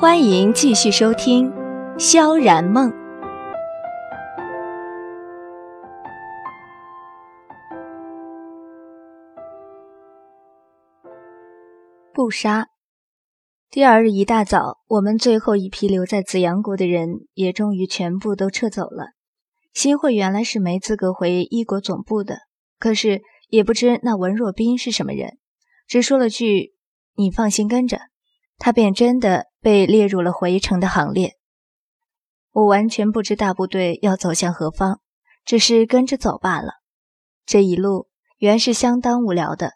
欢迎继续收听《萧然梦》。不杀。第二日一大早，我们最后一批留在紫阳国的人也终于全部都撤走了。新会原来是没资格回一国总部的，可是也不知那文若冰是什么人，只说了句：“你放心跟着。”他便真的被列入了回城的行列。我完全不知大部队要走向何方，只是跟着走罢了。这一路原是相当无聊的。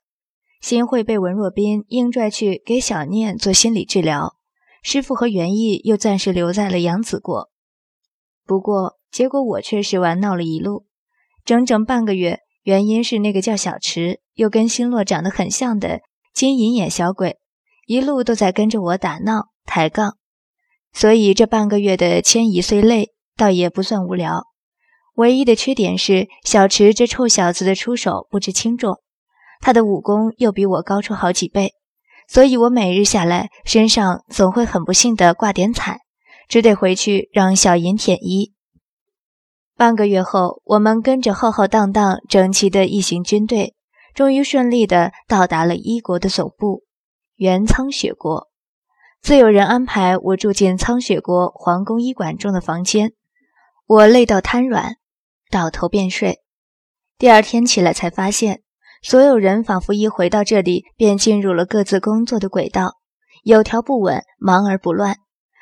新会被文若冰硬拽去给小念做心理治疗，师傅和元义又暂时留在了扬子国。不过结果我却是玩闹了一路，整整半个月。原因是那个叫小池，又跟星洛长得很像的金银眼小鬼。一路都在跟着我打闹抬杠，所以这半个月的迁移虽累，倒也不算无聊。唯一的缺点是小池这臭小子的出手不知轻重，他的武功又比我高出好几倍，所以我每日下来身上总会很不幸的挂点彩，只得回去让小银舔衣。半个月后，我们跟着浩浩荡荡、整齐的一行军队，终于顺利的到达了一国的总部。原苍雪国，自有人安排我住进苍雪国皇宫医馆中的房间。我累到瘫软，倒头便睡。第二天起来才发现，所有人仿佛一回到这里便进入了各自工作的轨道，有条不紊，忙而不乱。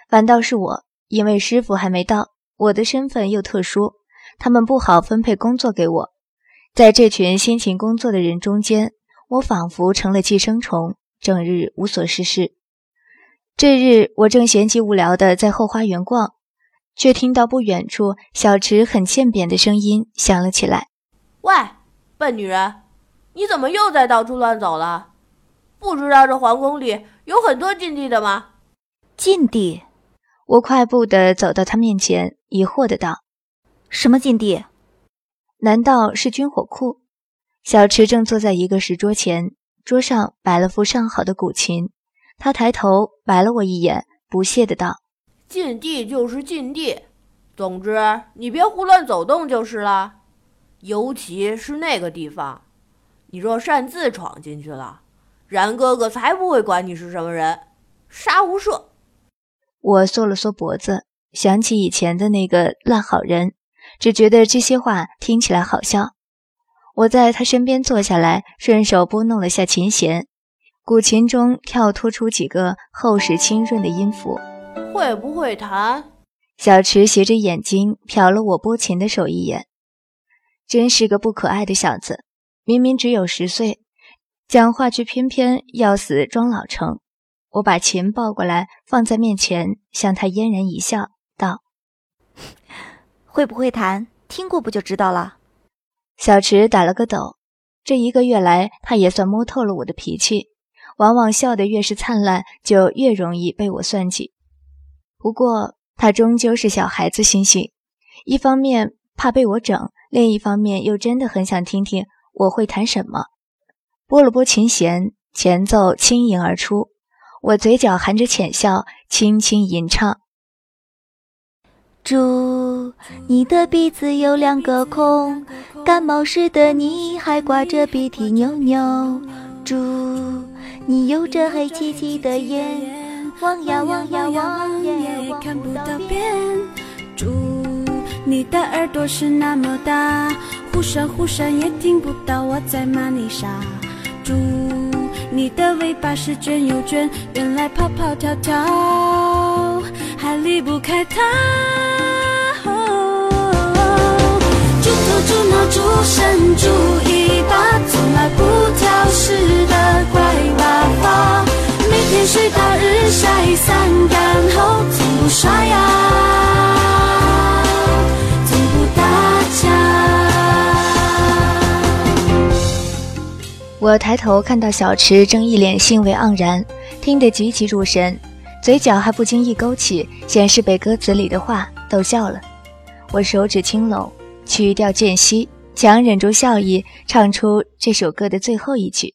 反倒是我，因为师傅还没到，我的身份又特殊，他们不好分配工作给我。在这群辛勤工作的人中间，我仿佛成了寄生虫。整日无所事事。这日，我正闲极无聊地在后花园逛，却听到不远处小池很欠扁的声音响了起来：“喂，笨女人，你怎么又在到处乱走了？不知道这皇宫里有很多禁地的吗？”禁地？我快步地走到他面前，疑惑的道：“什么禁地？难道是军火库？”小池正坐在一个石桌前。桌上摆了副上好的古琴，他抬头白了我一眼，不屑的道：“禁地就是禁地，总之你别胡乱走动就是了。尤其是那个地方，你若擅自闯进去了，然哥哥才不会管你是什么人，杀无赦。”我缩了缩脖子，想起以前的那个烂好人，只觉得这些话听起来好笑。我在他身边坐下来，顺手拨弄了下琴弦，古琴中跳脱出几个厚实清润的音符。会不会弹？小池斜着眼睛瞟了我拨琴的手一眼，真是个不可爱的小子。明明只有十岁，讲话却偏偏要死装老成。我把琴抱过来放在面前，向他嫣然一笑，道：“会不会弹？听过不就知道了。”小池打了个抖，这一个月来，他也算摸透了我的脾气。往往笑得越是灿烂，就越容易被我算计。不过他终究是小孩子心性，一方面怕被我整，另一方面又真的很想听听我会弹什么。拨了拨琴弦，前奏轻盈而出，我嘴角含着浅笑，轻轻吟唱。猪，你的鼻子有两个孔，感冒时的你还挂着鼻涕扭扭。猪，你有着黑漆漆的眼，望呀望呀望也看不到边。猪，你的耳朵是那么大，忽闪忽闪也听不到我在骂你傻。猪，你的尾巴是卷又卷，原来跑跑跳跳还离不开它。猪头猪脑猪身猪尾巴，从来不挑食的乖娃娃，每天睡到日晒三竿后，从不刷牙，从不打架。我抬头看到小池正一脸兴味盎然，听得极其入神，嘴角还不经意勾起，显示被歌词里的话逗笑了。我手指轻拢。曲调渐息，强忍住笑意，唱出这首歌的最后一句：“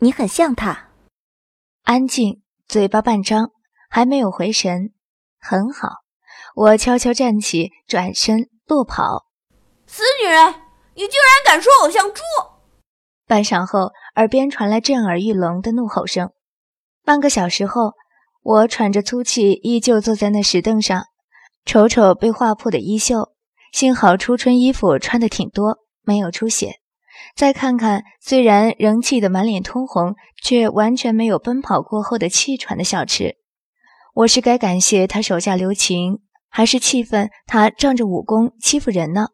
你很像他。”安静，嘴巴半张，还没有回神。很好，我悄悄站起，转身落跑。死女人，你竟然敢说我像猪！半晌后，耳边传来震耳欲聋的怒吼声。半个小时后，我喘着粗气，依旧坐在那石凳上，瞅瞅被划破的衣袖。幸好初春衣服穿的挺多，没有出血。再看看，虽然仍气得满脸通红，却完全没有奔跑过后的气喘的小池。我是该感谢他手下留情，还是气愤他仗着武功欺负人呢？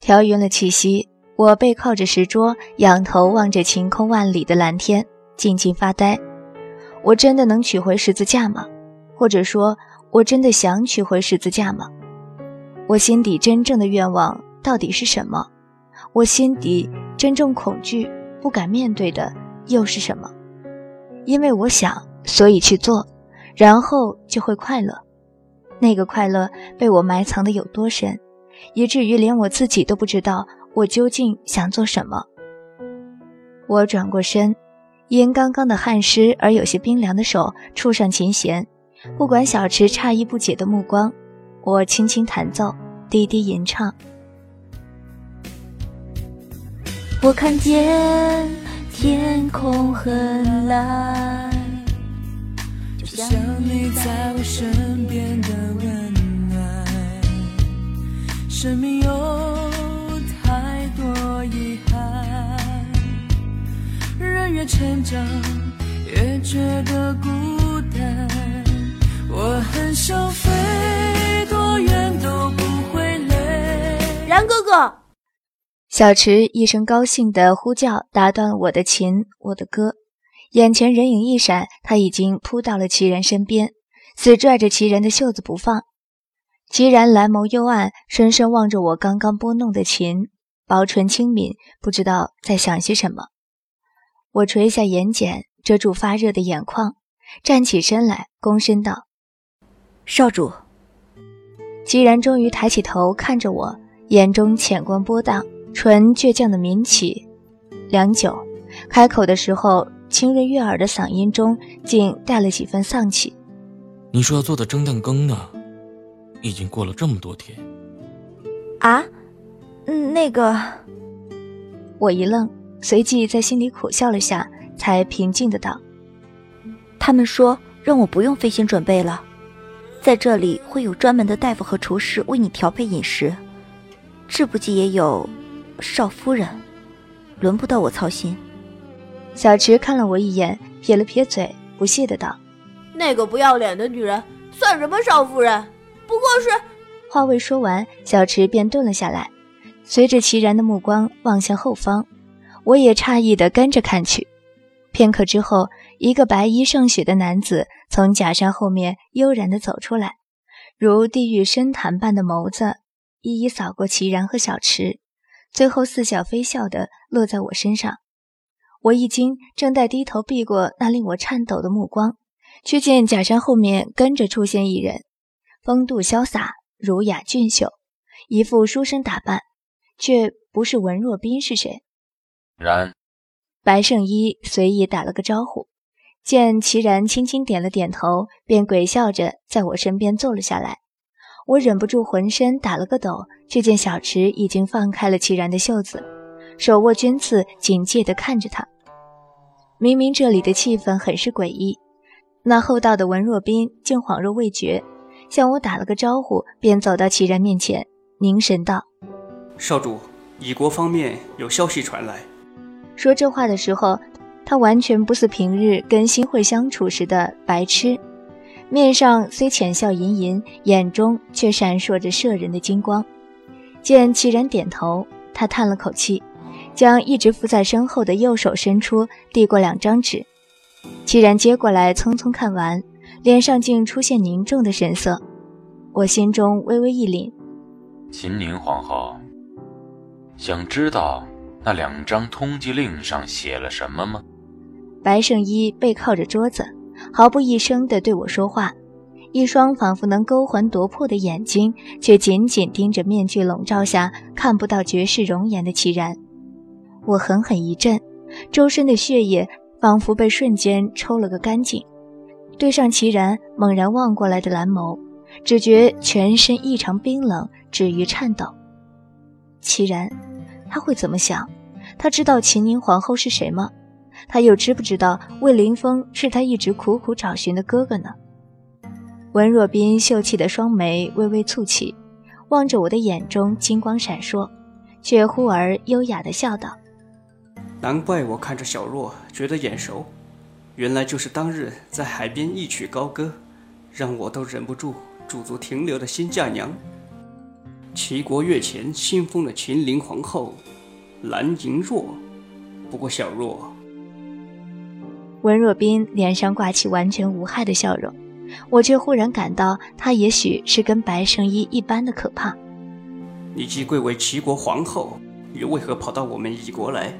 调匀了气息，我背靠着石桌，仰头望着晴空万里的蓝天，静静发呆。我真的能取回十字架吗？或者说，我真的想取回十字架吗？我心底真正的愿望到底是什么？我心底真正恐惧、不敢面对的又是什么？因为我想，所以去做，然后就会快乐。那个快乐被我埋藏的有多深，以至于连我自己都不知道我究竟想做什么。我转过身，因刚刚的汗湿而有些冰凉的手触上琴弦，不管小池诧异不解的目光。我轻轻弹奏，低低吟唱。我看见天空很蓝，就像你在我身边的温暖。生命有太多遗憾，人越成长越觉得孤单。我很想飞。然哥哥，小池一声高兴的呼叫打断了我的琴，我的歌。眼前人影一闪，他已经扑到了齐然身边，死拽着齐然的袖子不放。齐然蓝眸幽暗，深深望着我刚刚拨弄的琴，薄唇轻抿，不知道在想些什么。我垂下眼睑，遮住发热的眼眶，站起身来，躬身道：“少主。”齐然终于抬起头看着我。眼中浅光波荡，唇倔强的抿起，良久，开口的时候，清润悦耳的嗓音中竟带了几分丧气。你说要做的蒸蛋羹呢？已经过了这么多天。啊，嗯，那个……我一愣，随即在心里苦笑了下，才平静的道：“他们说让我不用费心准备了，在这里会有专门的大夫和厨师为你调配饮食。”志不济也有少夫人，轮不到我操心。小池看了我一眼，撇了撇嘴，不屑的道：“那个不要脸的女人算什么少夫人？不过是……”话未说完，小池便顿了下来，随着齐然的目光望向后方，我也诧异的跟着看去。片刻之后，一个白衣胜雪的男子从假山后面悠然的走出来，如地狱深潭般的眸子。一一扫过齐然和小池，最后似笑非笑地落在我身上。我一惊，正待低头避过那令我颤抖的目光，却见假山后面跟着出现一人，风度潇洒，儒雅俊秀，一副书生打扮，却不是文若冰是谁？然，白圣依随意打了个招呼，见齐然轻轻点了点头，便鬼笑着在我身边坐了下来。我忍不住浑身打了个抖，却见小池已经放开了齐然的袖子，手握军刺，警戒地看着他。明明这里的气氛很是诡异，那厚道的文若冰竟恍若未觉，向我打了个招呼，便走到齐然面前，凝神道：“少主，乙国方面有消息传来。”说这话的时候，他完全不似平日跟新会相处时的白痴。面上虽浅笑吟吟，眼中却闪烁着摄人的金光。见齐然点头，他叹了口气，将一直伏在身后的右手伸出，递过两张纸。齐然接过来，匆匆看完，脸上竟出现凝重的神色。我心中微微一凛。秦宁皇后，想知道那两张通缉令上写了什么吗？白圣依背靠着桌子。毫不一声地对我说话，一双仿佛能勾魂夺魄的眼睛，却紧紧盯着面具笼罩下看不到绝世容颜的齐然。我狠狠一震，周身的血液仿佛被瞬间抽了个干净，对上齐然猛然望过来的蓝眸，只觉全身异常冰冷，止于颤抖。齐然，他会怎么想？他知道秦宁皇后是谁吗？他又知不知道魏凌风是他一直苦苦找寻的哥哥呢？文若冰秀气的双眉微微蹙起，望着我的眼中金光闪烁，却忽而优雅地笑道：“难怪我看着小若觉得眼熟，原来就是当日在海边一曲高歌，让我都忍不住驻足停留的新嫁娘。齐国月前新封的秦陵皇后蓝莹若。不过小若……”文若冰脸上挂起完全无害的笑容，我却忽然感到她也许是跟白圣依一般的可怕。你既贵为齐国皇后，又为何跑到我们夷国来？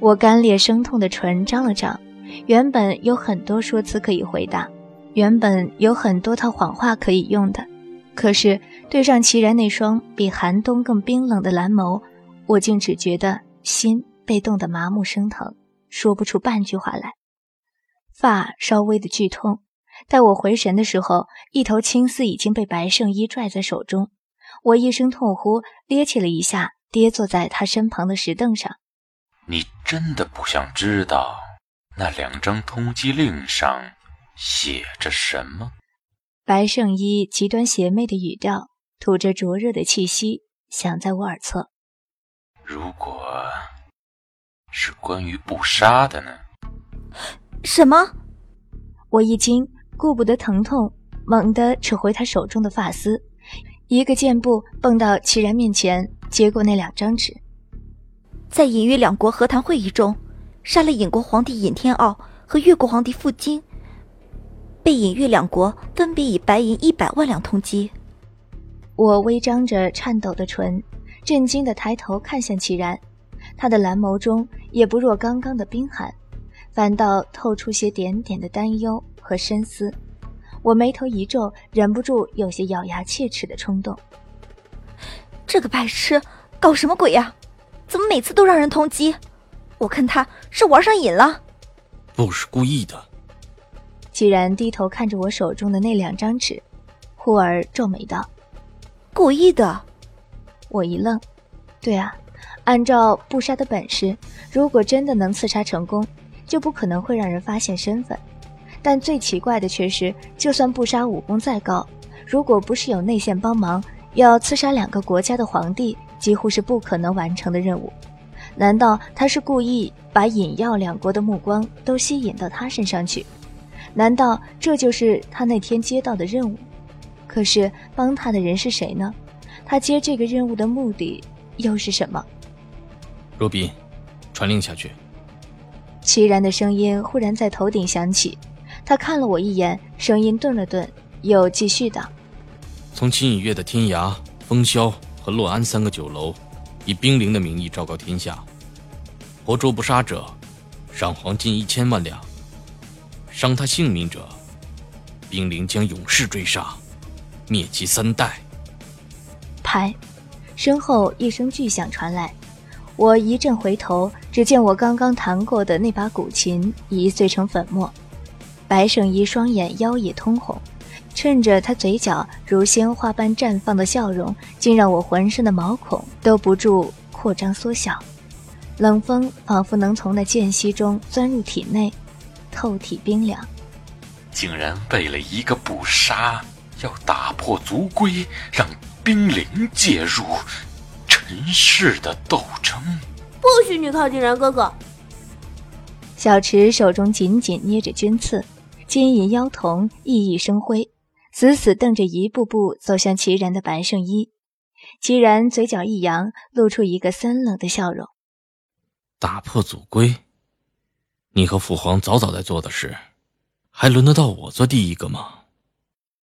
我干裂生痛的唇张了张，原本有很多说辞可以回答，原本有很多套谎话可以用的，可是对上齐然那双比寒冬更冰冷的蓝眸，我竟只觉得心被冻得麻木生疼，说不出半句话来。发稍微的剧痛，待我回神的时候，一头青丝已经被白圣衣拽在手中。我一声痛呼，趔趄了一下，跌坐在他身旁的石凳上。你真的不想知道那两张通缉令上写着什么？白圣衣极端邪魅的语调，吐着灼热的气息，响在我耳侧。如果是关于不杀的呢？什么？我一惊，顾不得疼痛，猛地扯回他手中的发丝，一个箭步蹦到齐然面前，接过那两张纸。在隐喻两国和谈会议中，杀了隐国皇帝尹天傲和越国皇帝傅京，被隐越两国分别以白银一百万两通缉。我微张着颤抖的唇，震惊的抬头看向齐然，他的蓝眸中也不若刚刚的冰寒。反倒透出些点点的担忧和深思，我眉头一皱，忍不住有些咬牙切齿的冲动。这个白痴搞什么鬼呀？怎么每次都让人通缉？我看他是玩上瘾了。不是故意的。既然低头看着我手中的那两张纸，忽而皱眉道：“故意的。”我一愣，对啊，按照布杀的本事，如果真的能刺杀成功。就不可能会让人发现身份，但最奇怪的却是，就算不杀武功再高，如果不是有内线帮忙，要刺杀两个国家的皇帝，几乎是不可能完成的任务。难道他是故意把尹耀两国的目光都吸引到他身上去？难道这就是他那天接到的任务？可是帮他的人是谁呢？他接这个任务的目的又是什么？若斌，传令下去。齐然的声音忽然在头顶响起，他看了我一眼，声音顿了顿，又继续道：“从秦以月的天涯、风萧和洛安三个酒楼，以兵临的名义昭告天下，活捉不杀者，赏黄金一千万两；伤他性命者，兵临将永世追杀，灭其三代。”拍，身后一声巨响传来。我一阵回头，只见我刚刚弹过的那把古琴已碎成粉末。白圣依双眼妖冶通红，趁着他嘴角如鲜花般绽放的笑容，竟让我浑身的毛孔都不住扩张缩小。冷风仿佛能从那间隙中钻入体内，透体冰凉。竟然为了一个不杀，要打破族规，让冰灵介入。人世的斗争，不许你靠近然哥哥。小池手中紧紧捏着军刺，金银妖瞳熠熠生辉，死死瞪着一步步走向齐然的白圣衣。齐然嘴角一扬，露出一个森冷的笑容。打破祖规，你和父皇早早在做的事，还轮得到我做第一个吗？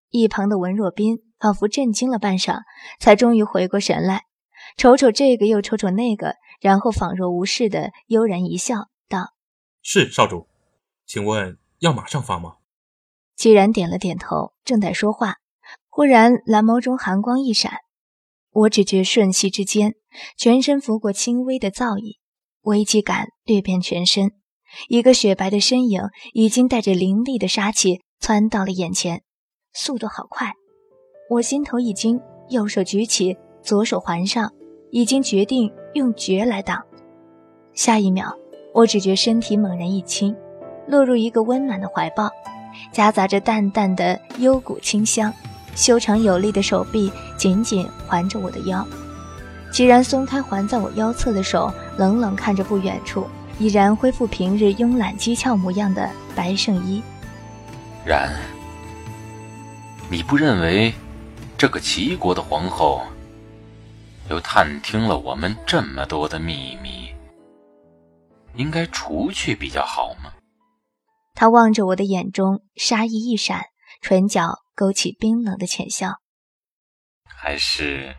一旁的文若冰仿佛震惊了半晌，才终于回过神来。瞅瞅这个，又瞅瞅那个，然后仿若无事的悠然一笑，道：“是少主，请问要马上发吗？”既然点了点头，正在说话，忽然蓝眸中寒光一闪，我只觉瞬息之间，全身拂过轻微的燥意，危机感掠遍全身，一个雪白的身影已经带着凌厉的杀气窜到了眼前，速度好快。我心头一惊，右手举起，左手环上，已经决定用绝来挡。下一秒，我只觉身体猛然一轻，落入一个温暖的怀抱，夹杂着淡淡的幽谷清香。修长有力的手臂紧紧环着我的腰。齐然松开环在我腰侧的手，冷冷看着不远处已然恢复平日慵懒机巧模样的白圣依。然，你不认为这个齐国的皇后又探听了我们这么多的秘密，应该除去比较好吗？他望着我的眼中，杀意一闪，唇角勾起冰冷的浅笑。还是？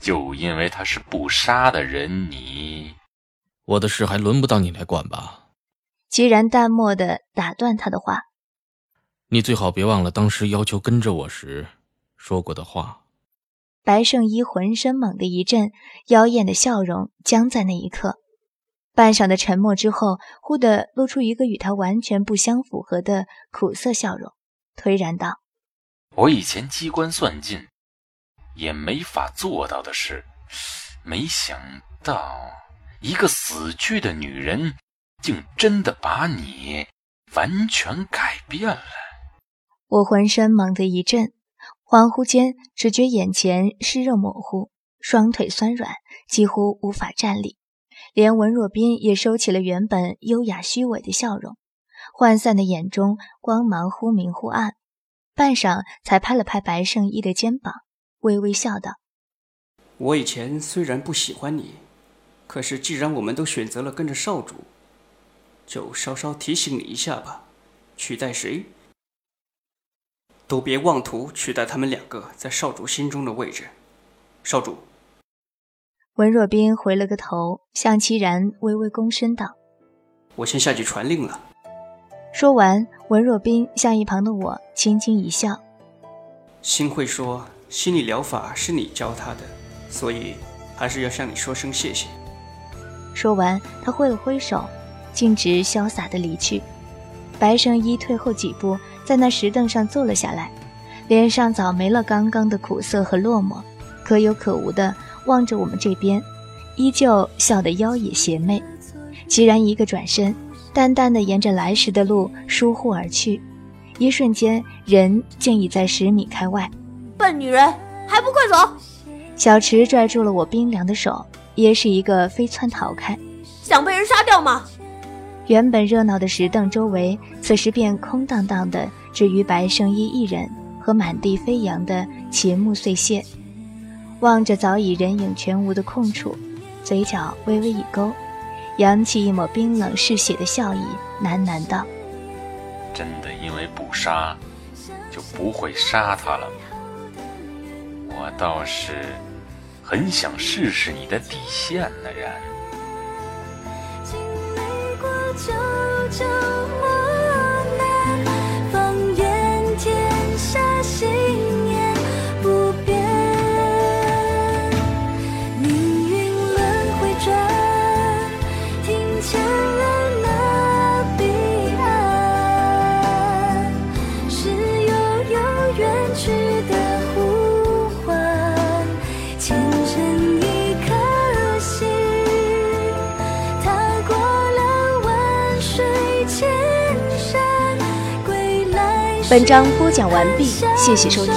就因为他是不杀的人，你我的事还轮不到你来管吧？既然淡漠的打断他的话，你最好别忘了当时要求跟着我时说过的话。白圣依浑身猛地一震，妖艳的笑容僵在那一刻。半晌的沉默之后，忽地露出一个与他完全不相符合的苦涩笑容，颓然道：“我以前机关算尽。”也没法做到的事，没想到一个死去的女人，竟真的把你完全改变了。我浑身猛地一震，恍惚间只觉眼前湿热模糊，双腿酸软，几乎无法站立。连文若冰也收起了原本优雅虚伪的笑容，涣散的眼中光芒忽明忽暗，半晌才拍了拍白圣依的肩膀。微微笑道：“我以前虽然不喜欢你，可是既然我们都选择了跟着少主，就稍稍提醒你一下吧。取代谁，都别妄图取代他们两个在少主心中的位置。少主。”文若冰回了个头，向齐然微微躬身道：“我先下去传令了。”说完，文若冰向一旁的我轻轻一笑：“心会说。”心理疗法是你教他的，所以还是要向你说声谢谢。说完，他挥了挥手，径直潇洒的离去。白圣依退后几步，在那石凳上坐了下来，脸上早没了刚刚的苦涩和落寞，可有可无的望着我们这边，依旧笑得妖冶邪魅。齐然一个转身，淡淡的沿着来时的路疏忽而去，一瞬间，人竟已在十米开外。笨女人，还不快走！小池拽住了我冰凉的手，也是一个飞窜逃开。想被人杀掉吗？原本热闹的石凳周围，此时便空荡荡的，只余白圣依一人和满地飞扬的秦木碎屑。望着早已人影全无的空处，嘴角微微一勾，扬起一抹冰冷嗜血的笑意，喃喃道：“真的因为不杀，就不会杀他了吗？”我倒是很想试试你的底线呢，然。就救我本章播讲完毕，谢谢收听。